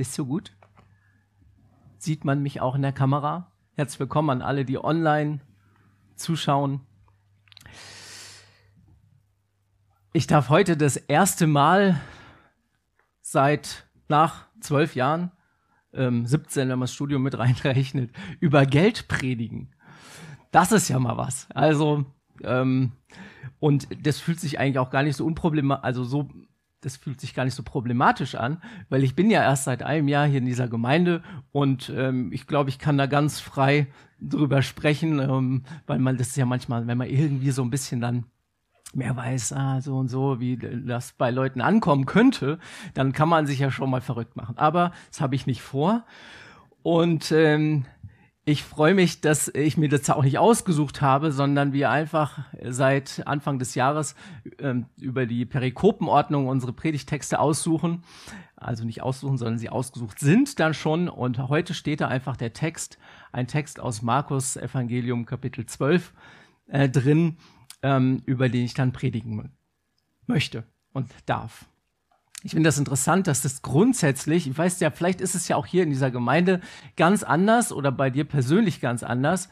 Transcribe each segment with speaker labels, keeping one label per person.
Speaker 1: Das ist so gut. Sieht man mich auch in der Kamera? Herzlich willkommen an alle, die online zuschauen. Ich darf heute das erste Mal seit nach zwölf Jahren, ähm, 17, wenn man das Studium mit reinrechnet, über Geld predigen. Das ist ja mal was. Also, ähm, und das fühlt sich eigentlich auch gar nicht so unproblematisch, also so, das fühlt sich gar nicht so problematisch an, weil ich bin ja erst seit einem Jahr hier in dieser Gemeinde und ähm, ich glaube, ich kann da ganz frei drüber sprechen, ähm, weil man das ist ja manchmal, wenn man irgendwie so ein bisschen dann mehr weiß, ah, so und so, wie das bei Leuten ankommen könnte, dann kann man sich ja schon mal verrückt machen. Aber das habe ich nicht vor. Und ähm, ich freue mich, dass ich mir das auch nicht ausgesucht habe, sondern wir einfach seit Anfang des Jahres ähm, über die Perikopenordnung unsere Predigtexte aussuchen. Also nicht aussuchen, sondern sie ausgesucht sind dann schon. Und heute steht da einfach der Text, ein Text aus Markus Evangelium Kapitel 12 äh, drin, ähm, über den ich dann predigen möchte und darf. Ich finde das interessant, dass das grundsätzlich, ich weiß ja, vielleicht ist es ja auch hier in dieser Gemeinde ganz anders oder bei dir persönlich ganz anders,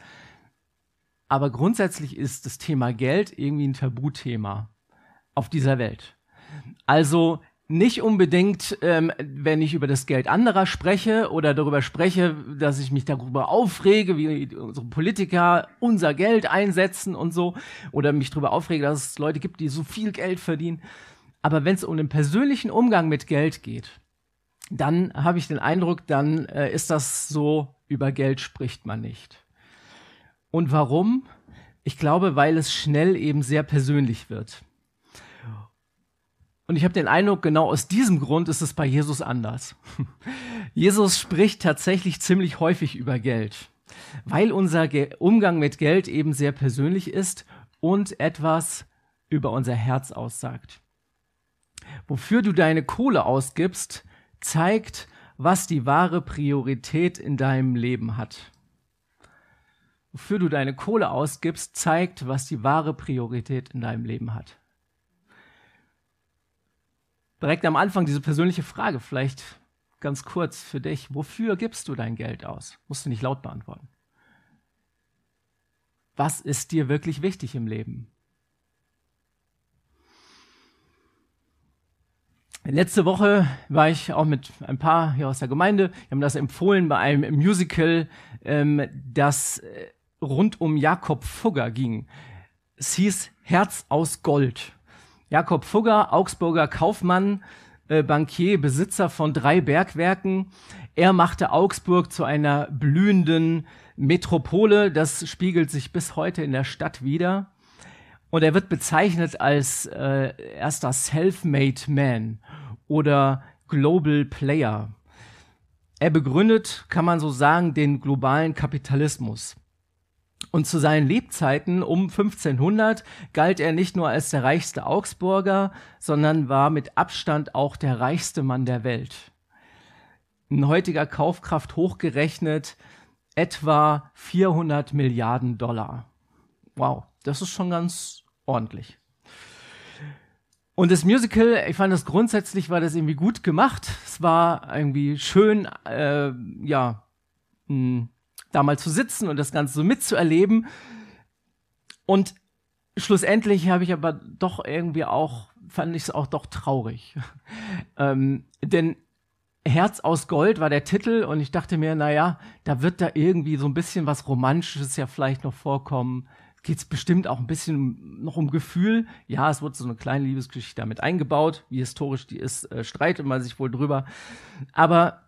Speaker 1: aber grundsätzlich ist das Thema Geld irgendwie ein Tabuthema auf dieser Welt. Also nicht unbedingt, ähm, wenn ich über das Geld anderer spreche oder darüber spreche, dass ich mich darüber aufrege, wie unsere Politiker unser Geld einsetzen und so, oder mich darüber aufrege, dass es Leute gibt, die so viel Geld verdienen. Aber wenn es um den persönlichen Umgang mit Geld geht, dann habe ich den Eindruck, dann äh, ist das so, über Geld spricht man nicht. Und warum? Ich glaube, weil es schnell eben sehr persönlich wird. Und ich habe den Eindruck, genau aus diesem Grund ist es bei Jesus anders. Jesus spricht tatsächlich ziemlich häufig über Geld, weil unser Ge Umgang mit Geld eben sehr persönlich ist und etwas über unser Herz aussagt. Wofür du deine Kohle ausgibst, zeigt, was die wahre Priorität in deinem Leben hat. Wofür du deine Kohle ausgibst, zeigt, was die wahre Priorität in deinem Leben hat direkt am Anfang diese persönliche Frage, vielleicht ganz kurz für dich. Wofür gibst du dein Geld aus? Musst du nicht laut beantworten. Was ist dir wirklich wichtig im Leben? Letzte Woche war ich auch mit ein paar hier aus der Gemeinde. Wir haben das empfohlen bei einem Musical, ähm, das äh, rund um Jakob Fugger ging. Es hieß Herz aus Gold. Jakob Fugger, Augsburger Kaufmann, äh, Bankier, Besitzer von drei Bergwerken. Er machte Augsburg zu einer blühenden Metropole. Das spiegelt sich bis heute in der Stadt wieder. Und er wird bezeichnet als äh, erster Self-Made Man oder Global Player. Er begründet, kann man so sagen, den globalen Kapitalismus. Und zu seinen Lebzeiten um 1500 galt er nicht nur als der reichste Augsburger, sondern war mit Abstand auch der reichste Mann der Welt. In heutiger Kaufkraft hochgerechnet etwa 400 Milliarden Dollar. Wow, das ist schon ganz ordentlich. Und das Musical, ich fand das grundsätzlich, war das irgendwie gut gemacht. Es war irgendwie schön, äh, ja, mh, hm, da mal zu sitzen und das Ganze so mitzuerleben. Und schlussendlich habe ich aber doch irgendwie auch, fand ich es auch doch traurig. ähm, denn Herz aus Gold war der Titel und ich dachte mir, naja, da wird da irgendwie so ein bisschen was Romantisches ja vielleicht noch vorkommen. Geht es bestimmt auch ein bisschen noch um Gefühl. Ja, es wird so eine kleine Liebesgeschichte damit eingebaut. Wie historisch die ist, äh, streitet man sich wohl drüber. Aber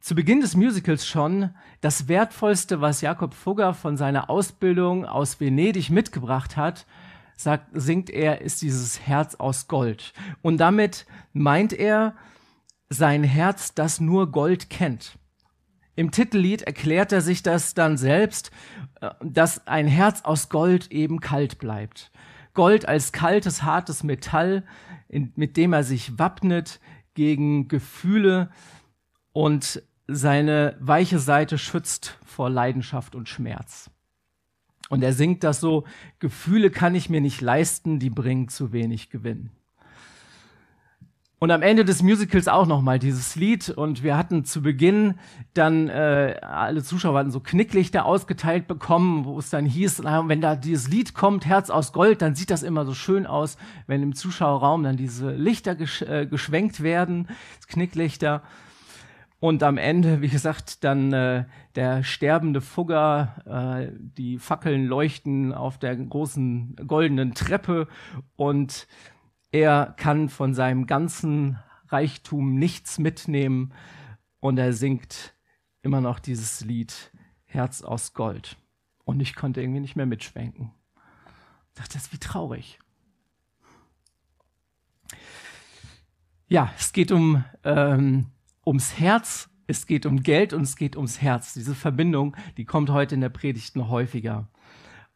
Speaker 1: zu Beginn des Musicals schon das Wertvollste, was Jakob Fugger von seiner Ausbildung aus Venedig mitgebracht hat, sagt, singt er, ist dieses Herz aus Gold. Und damit meint er sein Herz, das nur Gold kennt. Im Titellied erklärt er sich das dann selbst, äh, dass ein Herz aus Gold eben kalt bleibt. Gold als kaltes, hartes Metall, mit dem er sich wappnet gegen Gefühle und seine weiche Seite schützt vor Leidenschaft und Schmerz. Und er singt das so, Gefühle kann ich mir nicht leisten, die bringen zu wenig Gewinn. Und am Ende des Musicals auch nochmal dieses Lied. Und wir hatten zu Beginn dann, äh, alle Zuschauer hatten so Knicklichter ausgeteilt bekommen, wo es dann hieß, na, wenn da dieses Lied kommt, Herz aus Gold, dann sieht das immer so schön aus, wenn im Zuschauerraum dann diese Lichter gesch äh, geschwenkt werden, Knicklichter. Und am Ende, wie gesagt, dann äh, der sterbende Fugger, äh, die Fackeln leuchten auf der großen goldenen Treppe und er kann von seinem ganzen Reichtum nichts mitnehmen und er singt immer noch dieses Lied Herz aus Gold. Und ich konnte irgendwie nicht mehr mitschwenken. Ich dachte, das ist wie traurig. Ja, es geht um, ähm, ums Herz, es geht um Geld und es geht ums Herz. Diese Verbindung, die kommt heute in der Predigt noch häufiger.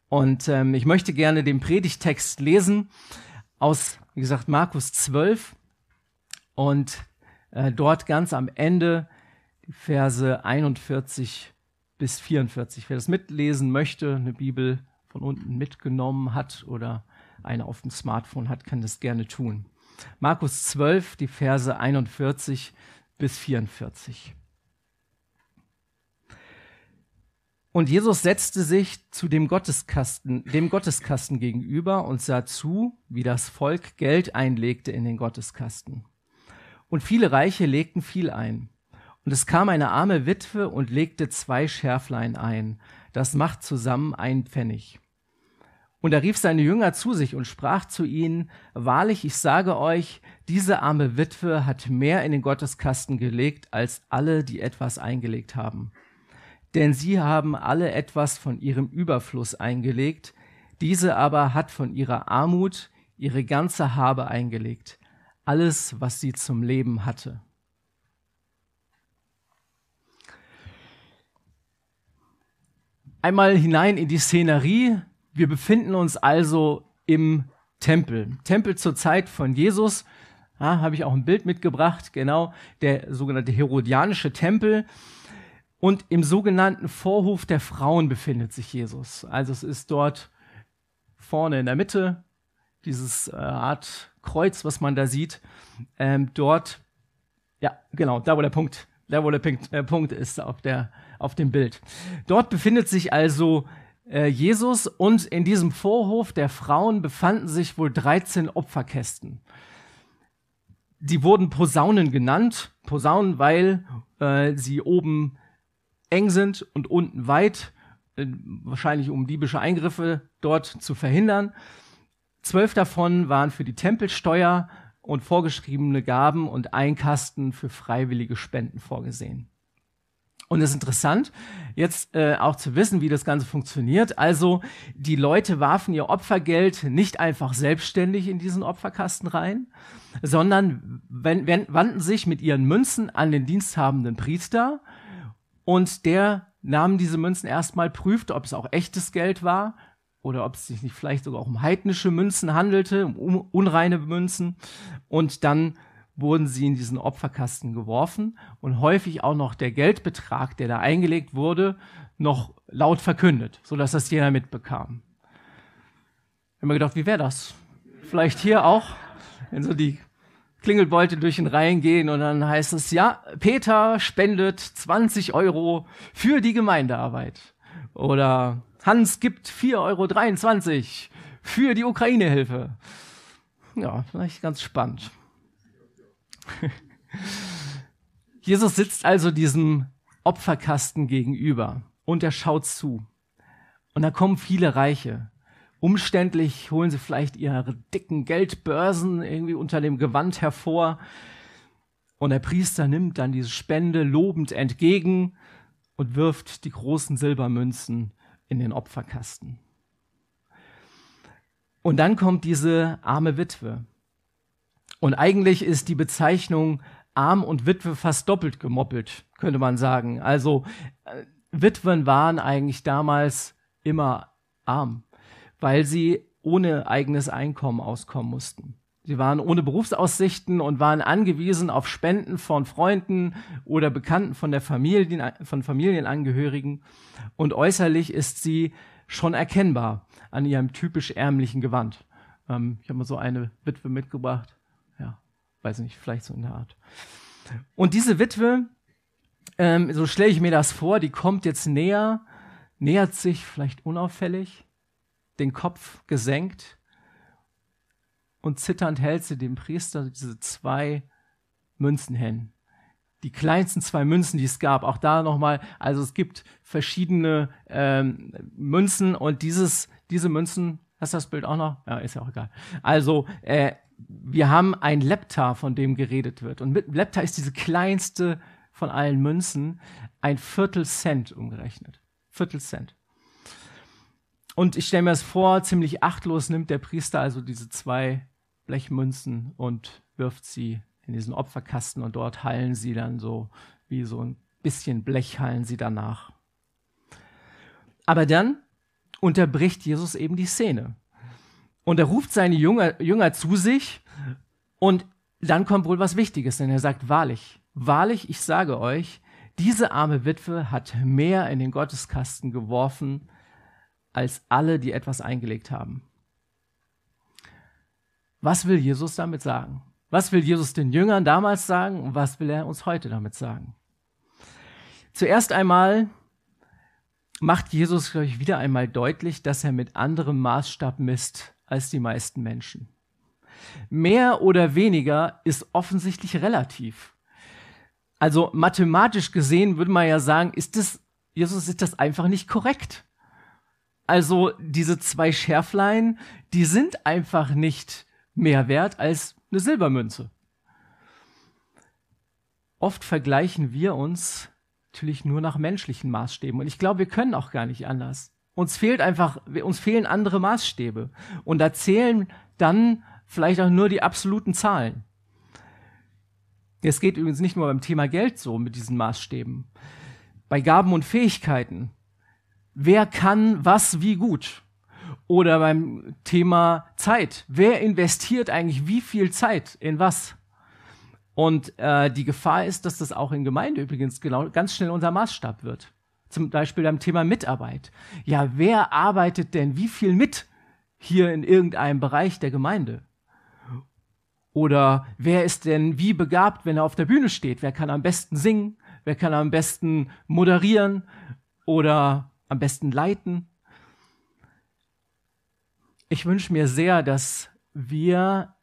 Speaker 1: Und ähm, ich möchte gerne den Predigtext lesen aus wie gesagt, Markus 12 und äh, dort ganz am Ende die Verse 41 bis 44. Wer das mitlesen möchte, eine Bibel von unten mitgenommen hat oder eine auf dem Smartphone hat, kann das gerne tun. Markus 12, die Verse 41 bis 44. Und Jesus setzte sich zu dem Gotteskasten, dem Gotteskasten gegenüber und sah zu, wie das Volk Geld einlegte in den Gotteskasten. Und viele Reiche legten viel ein. Und es kam eine arme Witwe und legte zwei Schärflein ein. Das macht zusammen ein Pfennig. Und er rief seine Jünger zu sich und sprach zu ihnen, Wahrlich, ich sage euch, diese arme Witwe hat mehr in den Gotteskasten gelegt als alle, die etwas eingelegt haben denn sie haben alle etwas von ihrem Überfluss eingelegt, diese aber hat von ihrer Armut ihre ganze Habe eingelegt, alles, was sie zum Leben hatte. Einmal hinein in die Szenerie. Wir befinden uns also im Tempel. Tempel zur Zeit von Jesus. Ja, Habe ich auch ein Bild mitgebracht, genau, der sogenannte Herodianische Tempel. Und im sogenannten Vorhof der Frauen befindet sich Jesus. Also es ist dort vorne in der Mitte, dieses äh, Art Kreuz, was man da sieht. Ähm, dort, ja, genau, da wo der Punkt, da wo der Punkt, äh, Punkt ist auf, der, auf dem Bild. Dort befindet sich also äh, Jesus und in diesem Vorhof der Frauen befanden sich wohl 13 Opferkästen. Die wurden Posaunen genannt. Posaunen, weil äh, sie oben eng sind und unten weit, äh, wahrscheinlich um diebische Eingriffe dort zu verhindern. Zwölf davon waren für die Tempelsteuer und vorgeschriebene Gaben und ein Kasten für freiwillige Spenden vorgesehen. Und es ist interessant, jetzt äh, auch zu wissen, wie das Ganze funktioniert. Also die Leute warfen ihr Opfergeld nicht einfach selbstständig in diesen Opferkasten rein, sondern wenn, wenn, wandten sich mit ihren Münzen an den diensthabenden Priester und der nahm diese Münzen erstmal, prüfte, ob es auch echtes Geld war oder ob es sich nicht vielleicht sogar auch um heidnische Münzen handelte, um unreine Münzen. Und dann wurden sie in diesen Opferkasten geworfen und häufig auch noch der Geldbetrag, der da eingelegt wurde, noch laut verkündet, sodass das jeder mitbekam. Ich habe mir gedacht, wie wäre das? Vielleicht hier auch, wenn so die Klingelbeute durch den Reihen gehen und dann heißt es, ja, Peter spendet 20 Euro für die Gemeindearbeit. Oder Hans gibt 4,23 Euro für die Ukraine-Hilfe. Ja, vielleicht ganz spannend. Jesus sitzt also diesem Opferkasten gegenüber und er schaut zu. Und da kommen viele Reiche umständlich, holen sie vielleicht ihre dicken Geldbörsen irgendwie unter dem Gewand hervor. Und der Priester nimmt dann diese Spende lobend entgegen und wirft die großen Silbermünzen in den Opferkasten. Und dann kommt diese arme Witwe. Und eigentlich ist die Bezeichnung arm und Witwe fast doppelt gemoppelt, könnte man sagen. Also äh, Witwen waren eigentlich damals immer arm weil sie ohne eigenes Einkommen auskommen mussten. Sie waren ohne Berufsaussichten und waren angewiesen auf Spenden von Freunden oder Bekannten von der Familien, von Familienangehörigen. Und äußerlich ist sie schon erkennbar an ihrem typisch ärmlichen Gewand. Ähm, ich habe mal so eine Witwe mitgebracht. Ja, Weiß nicht, vielleicht so in der Art. Und diese Witwe, ähm, so stelle ich mir das vor, die kommt jetzt näher, nähert sich vielleicht unauffällig, den Kopf gesenkt und zitternd hält sie dem Priester diese zwei Münzen hin. Die kleinsten zwei Münzen, die es gab. Auch da nochmal, also es gibt verschiedene ähm, Münzen und dieses, diese Münzen, hast du das Bild auch noch? Ja, ist ja auch egal. Also, äh, wir haben ein Lepta, von dem geredet wird. Und mit Lepta ist diese kleinste von allen Münzen ein Viertel Cent umgerechnet. Viertel Cent. Und ich stelle mir das vor, ziemlich achtlos nimmt der Priester also diese zwei Blechmünzen und wirft sie in diesen Opferkasten und dort hallen sie dann so wie so ein bisschen Blech hallen sie danach. Aber dann unterbricht Jesus eben die Szene. Und er ruft seine Jünger, Jünger zu sich und dann kommt wohl was Wichtiges, denn er sagt, wahrlich, wahrlich, ich sage euch, diese arme Witwe hat mehr in den Gotteskasten geworfen, als alle, die etwas eingelegt haben. Was will Jesus damit sagen? Was will Jesus den Jüngern damals sagen und was will er uns heute damit sagen? Zuerst einmal macht Jesus, glaube ich, wieder einmal deutlich, dass er mit anderem Maßstab misst als die meisten Menschen. Mehr oder weniger ist offensichtlich relativ. Also mathematisch gesehen würde man ja sagen, ist das, Jesus, ist das einfach nicht korrekt. Also diese zwei Schärflein, die sind einfach nicht mehr wert als eine Silbermünze. Oft vergleichen wir uns natürlich nur nach menschlichen Maßstäben und ich glaube, wir können auch gar nicht anders. Uns fehlt einfach, uns fehlen andere Maßstäbe und da zählen dann vielleicht auch nur die absoluten Zahlen. Es geht übrigens nicht nur beim Thema Geld so mit diesen Maßstäben. Bei Gaben und Fähigkeiten. Wer kann was wie gut? Oder beim Thema Zeit. Wer investiert eigentlich wie viel Zeit in was? Und äh, die Gefahr ist, dass das auch in Gemeinde übrigens genau ganz schnell unser Maßstab wird. Zum Beispiel beim Thema Mitarbeit. Ja, wer arbeitet denn wie viel mit hier in irgendeinem Bereich der Gemeinde? Oder wer ist denn wie begabt, wenn er auf der Bühne steht? Wer kann am besten singen? Wer kann am besten moderieren oder am besten leiten? Ich wünsche mir sehr, dass wir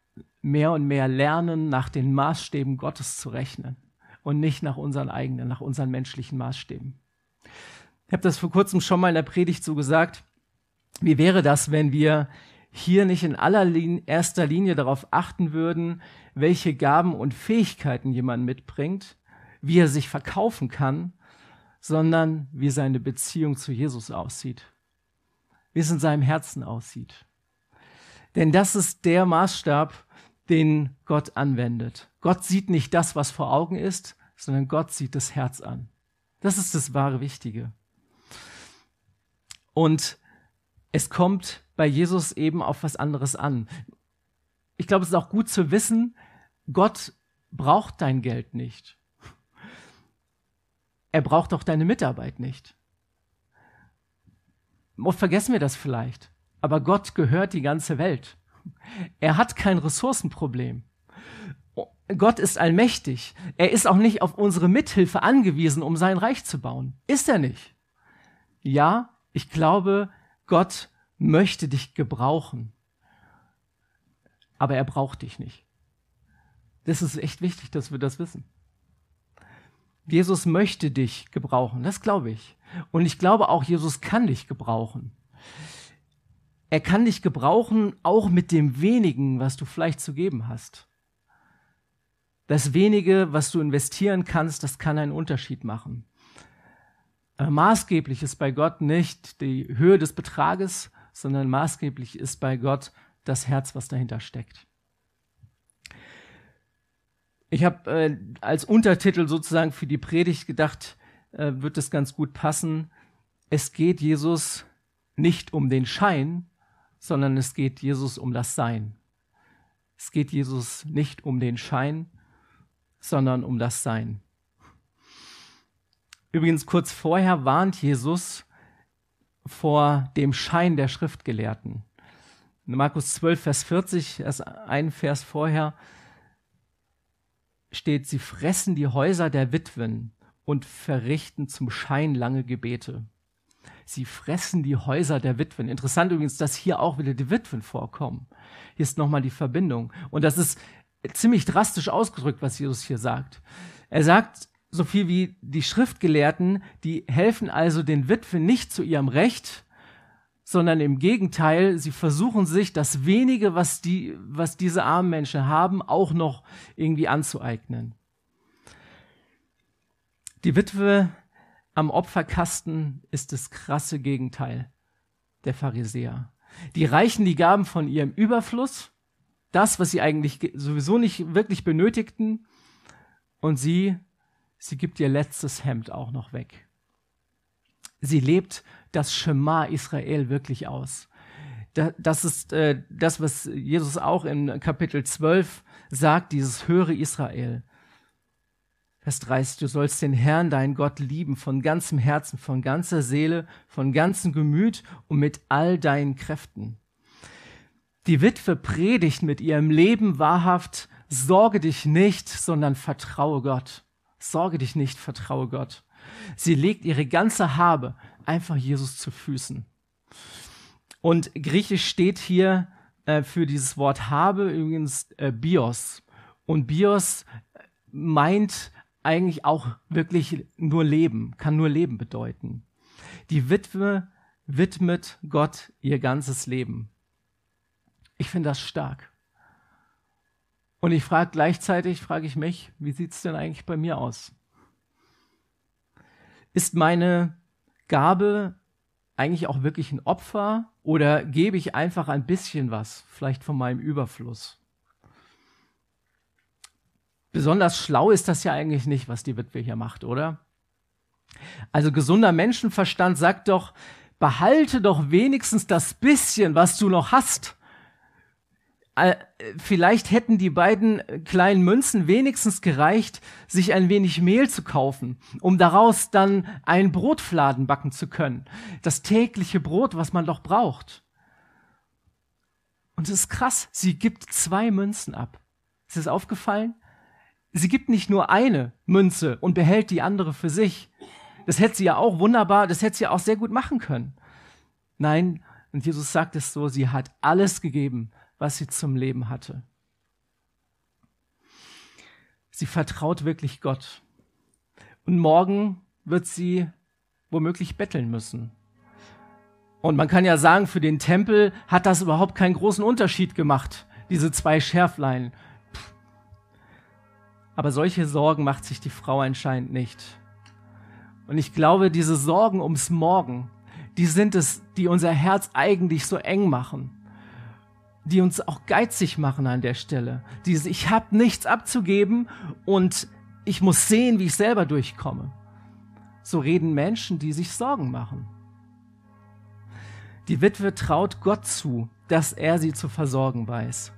Speaker 1: mehr und mehr lernen, nach den Maßstäben Gottes zu rechnen und nicht nach unseren eigenen, nach unseren menschlichen Maßstäben. Ich habe das vor kurzem schon mal in der Predigt so gesagt. Wie wäre das, wenn wir hier nicht in allererster Linie darauf achten würden, welche Gaben und Fähigkeiten jemand mitbringt, wie er sich verkaufen kann, sondern wie seine Beziehung zu Jesus aussieht, wie es in seinem Herzen aussieht. Denn das ist der Maßstab, den Gott anwendet. Gott sieht nicht das, was vor Augen ist, sondern Gott sieht das Herz an. Das ist das wahre Wichtige. Und es kommt bei Jesus eben auf was anderes an. Ich glaube, es ist auch gut zu wissen, Gott braucht dein Geld nicht. Er braucht auch deine Mitarbeit nicht. Oft vergessen wir das vielleicht. Aber Gott gehört die ganze Welt. Er hat kein Ressourcenproblem. Gott ist allmächtig. Er ist auch nicht auf unsere Mithilfe angewiesen, um sein Reich zu bauen. Ist er nicht? Ja, ich glaube, Gott möchte dich gebrauchen. Aber er braucht dich nicht. Das ist echt wichtig, dass wir das wissen. Jesus möchte dich gebrauchen, das glaube ich. Und ich glaube auch, Jesus kann dich gebrauchen. Er kann dich gebrauchen, auch mit dem wenigen, was du vielleicht zu geben hast. Das wenige, was du investieren kannst, das kann einen Unterschied machen. Aber maßgeblich ist bei Gott nicht die Höhe des Betrages, sondern maßgeblich ist bei Gott das Herz, was dahinter steckt. Ich habe äh, als Untertitel sozusagen für die Predigt gedacht, äh, wird es ganz gut passen. Es geht Jesus nicht um den Schein, sondern es geht Jesus um das Sein. Es geht Jesus nicht um den Schein, sondern um das Sein. Übrigens, kurz vorher warnt Jesus vor dem Schein der Schriftgelehrten. In Markus 12, Vers 40, erst ein Vers vorher, steht, sie fressen die Häuser der Witwen und verrichten zum Schein lange Gebete. Sie fressen die Häuser der Witwen. Interessant übrigens, dass hier auch wieder die Witwen vorkommen. Hier ist nochmal die Verbindung. Und das ist ziemlich drastisch ausgedrückt, was Jesus hier sagt. Er sagt so viel wie die Schriftgelehrten, die helfen also den Witwen nicht zu ihrem Recht, sondern im Gegenteil, sie versuchen sich das wenige, was, die, was diese armen Menschen haben, auch noch irgendwie anzueignen. Die Witwe am Opferkasten ist das krasse Gegenteil der Pharisäer. Die reichen die Gaben von ihrem Überfluss, das, was sie eigentlich sowieso nicht wirklich benötigten, und sie, sie gibt ihr letztes Hemd auch noch weg. Sie lebt das Schema Israel wirklich aus. Das ist äh, das, was Jesus auch in Kapitel 12 sagt, dieses höre Israel. Vers 30, du sollst den Herrn, deinen Gott, lieben von ganzem Herzen, von ganzer Seele, von ganzem Gemüt und mit all deinen Kräften. Die Witwe predigt mit ihrem Leben wahrhaft, sorge dich nicht, sondern vertraue Gott. Sorge dich nicht, vertraue Gott. Sie legt ihre ganze Habe einfach Jesus zu Füßen. Und griechisch steht hier äh, für dieses Wort habe übrigens äh, bios. Und bios meint eigentlich auch wirklich nur Leben, kann nur Leben bedeuten. Die Witwe widmet Gott ihr ganzes Leben. Ich finde das stark. Und ich frage gleichzeitig, frage ich mich, wie sieht es denn eigentlich bei mir aus? Ist meine Gabe eigentlich auch wirklich ein Opfer oder gebe ich einfach ein bisschen was, vielleicht von meinem Überfluss? Besonders schlau ist das ja eigentlich nicht, was die Witwe hier macht, oder? Also gesunder Menschenverstand sagt doch, behalte doch wenigstens das bisschen, was du noch hast. Äh, vielleicht hätten die beiden kleinen Münzen wenigstens gereicht, sich ein wenig Mehl zu kaufen, um daraus dann einen Brotfladen backen zu können. Das tägliche Brot, was man doch braucht. Und es ist krass, sie gibt zwei Münzen ab. Ist es aufgefallen? Sie gibt nicht nur eine Münze und behält die andere für sich. Das hätte sie ja auch wunderbar, das hätte sie ja auch sehr gut machen können. Nein, und Jesus sagt es so, sie hat alles gegeben was sie zum Leben hatte. Sie vertraut wirklich Gott. Und morgen wird sie womöglich betteln müssen. Und man kann ja sagen, für den Tempel hat das überhaupt keinen großen Unterschied gemacht, diese zwei Schärflein. Aber solche Sorgen macht sich die Frau anscheinend nicht. Und ich glaube, diese Sorgen ums Morgen, die sind es, die unser Herz eigentlich so eng machen die uns auch geizig machen an der Stelle. Dieses, ich habe nichts abzugeben und ich muss sehen, wie ich selber durchkomme. So reden Menschen, die sich Sorgen machen. Die Witwe traut Gott zu, dass er sie zu versorgen weiß.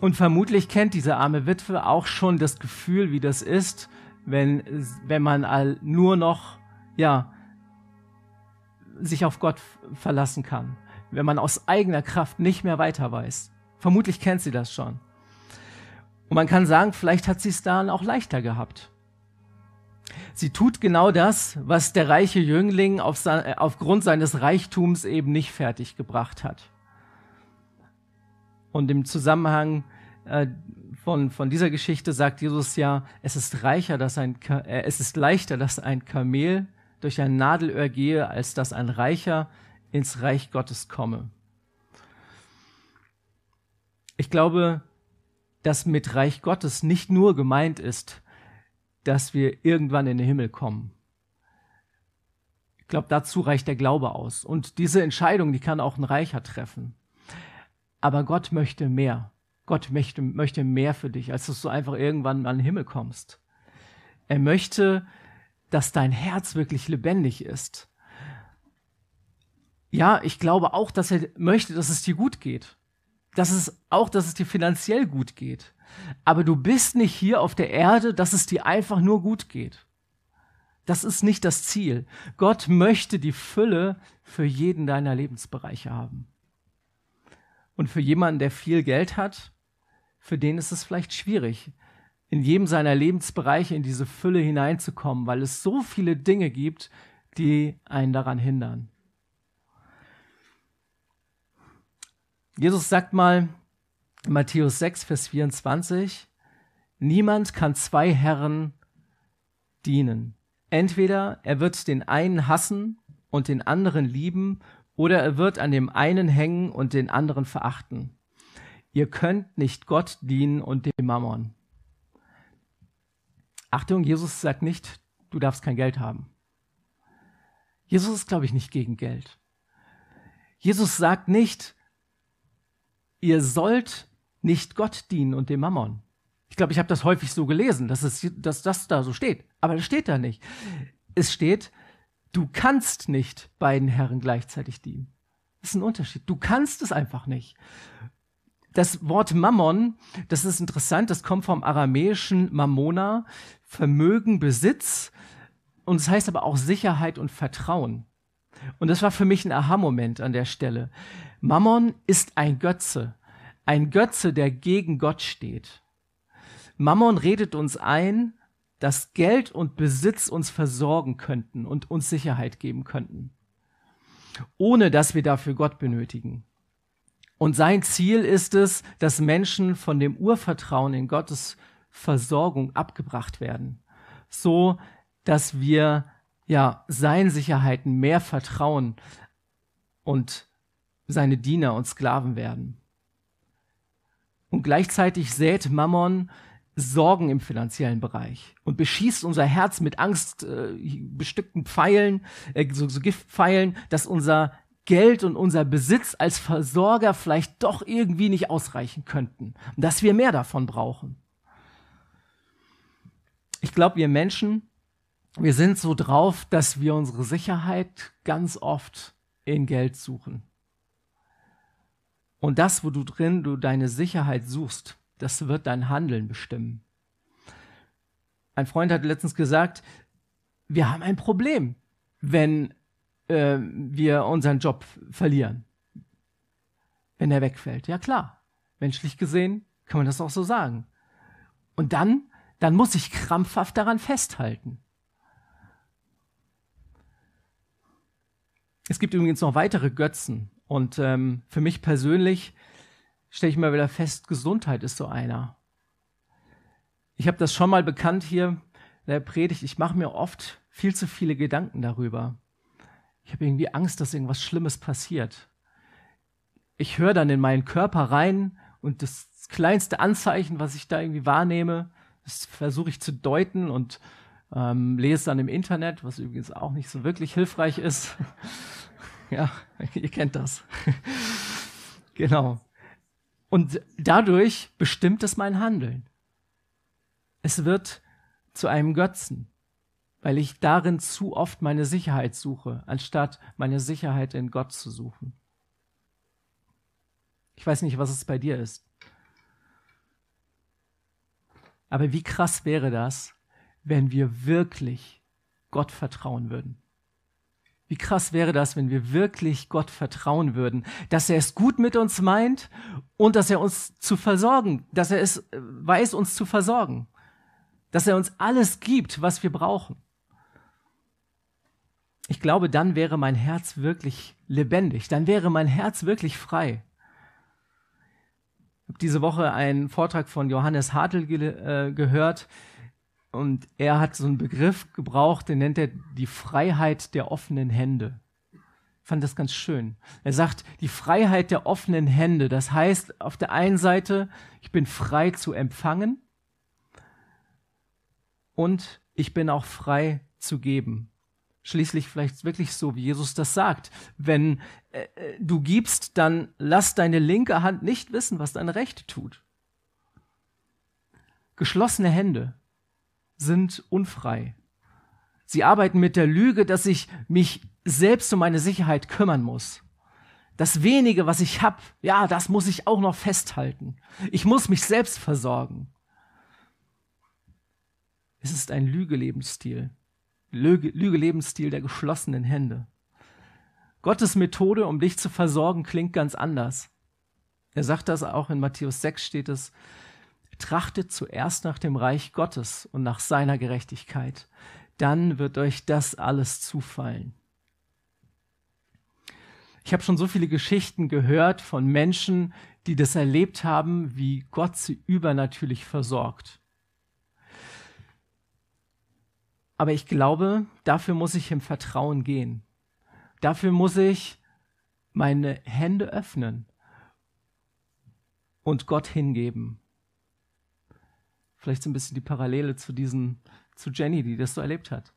Speaker 1: Und vermutlich kennt diese arme Witwe auch schon das Gefühl, wie das ist, wenn, wenn man nur noch, ja, sich auf Gott verlassen kann wenn man aus eigener Kraft nicht mehr weiter weiß. Vermutlich kennt sie das schon. Und man kann sagen, vielleicht hat sie es dann auch leichter gehabt. Sie tut genau das, was der reiche Jüngling auf sein, äh, aufgrund seines Reichtums eben nicht fertiggebracht hat. Und im Zusammenhang äh, von, von dieser Geschichte sagt Jesus ja, es ist, reicher, dass ein, äh, es ist leichter, dass ein Kamel durch ein Nadelöhr gehe, als dass ein Reicher ins Reich Gottes komme. Ich glaube, dass mit Reich Gottes nicht nur gemeint ist, dass wir irgendwann in den Himmel kommen. Ich glaube, dazu reicht der Glaube aus. Und diese Entscheidung, die kann auch ein Reicher treffen. Aber Gott möchte mehr. Gott möchte, möchte mehr für dich, als dass du einfach irgendwann an den Himmel kommst. Er möchte, dass dein Herz wirklich lebendig ist ja, ich glaube auch, dass er möchte, dass es dir gut geht. Das ist auch, dass es dir finanziell gut geht. Aber du bist nicht hier auf der Erde, dass es dir einfach nur gut geht. Das ist nicht das Ziel. Gott möchte die Fülle für jeden deiner Lebensbereiche haben. Und für jemanden, der viel Geld hat, für den ist es vielleicht schwierig, in jedem seiner Lebensbereiche in diese Fülle hineinzukommen, weil es so viele Dinge gibt, die einen daran hindern. Jesus sagt mal, Matthäus 6, Vers 24, niemand kann zwei Herren dienen. Entweder er wird den einen hassen und den anderen lieben, oder er wird an dem einen hängen und den anderen verachten. Ihr könnt nicht Gott dienen und dem Mammon. Achtung, Jesus sagt nicht, du darfst kein Geld haben. Jesus ist, glaube ich, nicht gegen Geld. Jesus sagt nicht, ihr sollt nicht Gott dienen und dem Mammon. Ich glaube, ich habe das häufig so gelesen, dass, es, dass das da so steht. Aber das steht da nicht. Es steht, du kannst nicht beiden Herren gleichzeitig dienen. Das ist ein Unterschied. Du kannst es einfach nicht. Das Wort Mammon, das ist interessant, das kommt vom aramäischen Mammona, Vermögen, Besitz. Und es das heißt aber auch Sicherheit und Vertrauen. Und das war für mich ein Aha-Moment an der Stelle. Mammon ist ein Götze. Ein Götze, der gegen Gott steht. Mammon redet uns ein, dass Geld und Besitz uns versorgen könnten und uns Sicherheit geben könnten, ohne dass wir dafür Gott benötigen. Und sein Ziel ist es, dass Menschen von dem Urvertrauen in Gottes Versorgung abgebracht werden, so dass wir ja seinen Sicherheiten mehr vertrauen und seine Diener und Sklaven werden. Und gleichzeitig sät Mammon Sorgen im finanziellen Bereich und beschießt unser Herz mit angstbestückten äh, Pfeilen, äh, so, so Giftpfeilen, dass unser Geld und unser Besitz als Versorger vielleicht doch irgendwie nicht ausreichen könnten und dass wir mehr davon brauchen. Ich glaube, wir Menschen, wir sind so drauf, dass wir unsere Sicherheit ganz oft in Geld suchen. Und das, wo du drin du deine Sicherheit suchst, das wird dein Handeln bestimmen. Ein Freund hat letztens gesagt, wir haben ein Problem, wenn äh, wir unseren Job verlieren. Wenn er wegfällt. Ja klar, menschlich gesehen kann man das auch so sagen. Und dann, dann muss ich krampfhaft daran festhalten. Es gibt übrigens noch weitere Götzen. Und ähm, für mich persönlich stelle ich mal wieder fest, Gesundheit ist so einer. Ich habe das schon mal bekannt hier in der Predigt. Ich mache mir oft viel zu viele Gedanken darüber. Ich habe irgendwie Angst, dass irgendwas Schlimmes passiert. Ich höre dann in meinen Körper rein und das kleinste Anzeichen, was ich da irgendwie wahrnehme, das versuche ich zu deuten und ähm, lese dann im Internet, was übrigens auch nicht so wirklich hilfreich ist. ja, ihr kennt das. genau. Und dadurch bestimmt es mein Handeln. Es wird zu einem Götzen, weil ich darin zu oft meine Sicherheit suche, anstatt meine Sicherheit in Gott zu suchen. Ich weiß nicht, was es bei dir ist. Aber wie krass wäre das, wenn wir wirklich Gott vertrauen würden? Wie krass wäre das, wenn wir wirklich Gott vertrauen würden, dass er es gut mit uns meint und dass er uns zu versorgen, dass er es äh, weiß, uns zu versorgen, dass er uns alles gibt, was wir brauchen. Ich glaube, dann wäre mein Herz wirklich lebendig, dann wäre mein Herz wirklich frei. Ich habe diese Woche einen Vortrag von Johannes Hartl ge äh, gehört, und er hat so einen Begriff gebraucht, den nennt er die Freiheit der offenen Hände. Ich fand das ganz schön. Er sagt, die Freiheit der offenen Hände. Das heißt, auf der einen Seite, ich bin frei zu empfangen und ich bin auch frei zu geben. Schließlich vielleicht wirklich so, wie Jesus das sagt. Wenn äh, äh du gibst, dann lass deine linke Hand nicht wissen, was deine rechte tut. Geschlossene Hände sind unfrei. Sie arbeiten mit der Lüge, dass ich mich selbst um meine Sicherheit kümmern muss. Das wenige, was ich habe, ja, das muss ich auch noch festhalten. Ich muss mich selbst versorgen. Es ist ein Lügelebensstil. Lüge, Lügelebensstil der geschlossenen Hände. Gottes Methode, um dich zu versorgen, klingt ganz anders. Er sagt das auch in Matthäus 6 steht es, trachtet zuerst nach dem Reich Gottes und nach seiner Gerechtigkeit. Dann wird euch das alles zufallen. Ich habe schon so viele Geschichten gehört von Menschen, die das erlebt haben, wie Gott sie übernatürlich versorgt. Aber ich glaube, dafür muss ich im Vertrauen gehen. Dafür muss ich meine Hände öffnen und Gott hingeben. Vielleicht so ein bisschen die Parallele zu diesen, zu Jenny, die das so erlebt hat.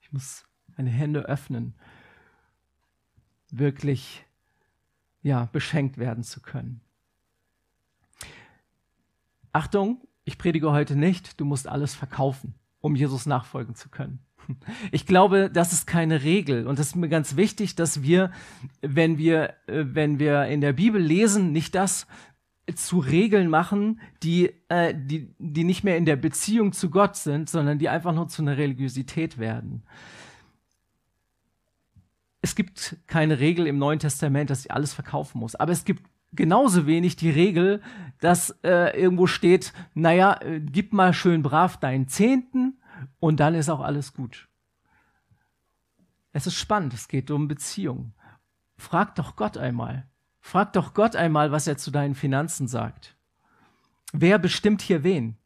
Speaker 1: Ich muss meine Hände öffnen, wirklich, ja, beschenkt werden zu können. Achtung, ich predige heute nicht, du musst alles verkaufen, um Jesus nachfolgen zu können. Ich glaube, das ist keine Regel. Und es ist mir ganz wichtig, dass wir, wenn wir, äh, wenn wir in der Bibel lesen, nicht das zu Regeln machen, die, äh, die, die nicht mehr in der Beziehung zu Gott sind, sondern die einfach nur zu einer Religiosität werden. Es gibt keine Regel im Neuen Testament, dass ich alles verkaufen muss. Aber es gibt genauso wenig die Regel, dass äh, irgendwo steht, naja, äh, gib mal schön brav deinen Zehnten und dann ist auch alles gut. Es ist spannend, es geht um Beziehung. Frag doch Gott einmal. Frag doch Gott einmal, was er zu deinen Finanzen sagt. Wer bestimmt hier wen?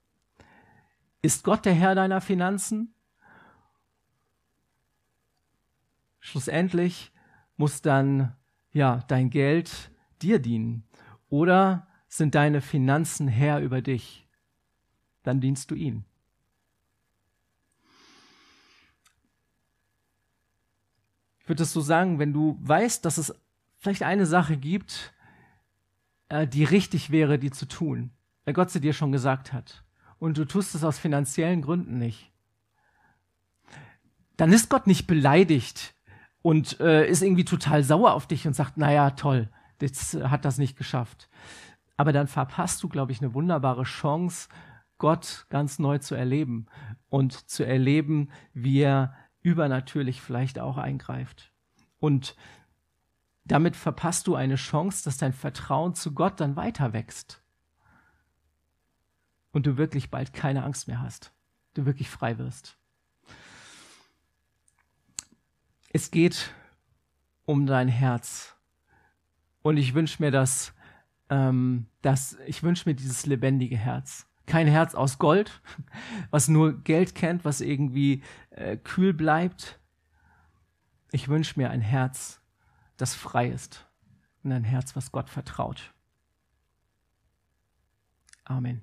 Speaker 1: Ist Gott der Herr deiner Finanzen? Schlussendlich muss dann ja dein Geld dir dienen oder sind deine Finanzen Herr über dich? Dann dienst du ihm. Ich würde es so sagen, wenn du weißt, dass es vielleicht eine Sache gibt, äh, die richtig wäre, die zu tun, weil Gott sie dir schon gesagt hat, und du tust es aus finanziellen Gründen nicht, dann ist Gott nicht beleidigt und äh, ist irgendwie total sauer auf dich und sagt, naja, toll, jetzt hat das nicht geschafft. Aber dann verpasst du, glaube ich, eine wunderbare Chance, Gott ganz neu zu erleben und zu erleben, wie er übernatürlich vielleicht auch eingreift. Und damit verpasst du eine Chance, dass dein Vertrauen zu Gott dann weiter wächst. Und du wirklich bald keine Angst mehr hast. Du wirklich frei wirst. Es geht um dein Herz. Und ich wünsche mir das, ähm, das, ich wünsche mir dieses lebendige Herz kein Herz aus Gold, was nur Geld kennt, was irgendwie äh, kühl bleibt. Ich wünsche mir ein Herz, das frei ist und ein Herz, was Gott vertraut. Amen.